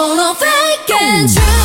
hold on, fake and true.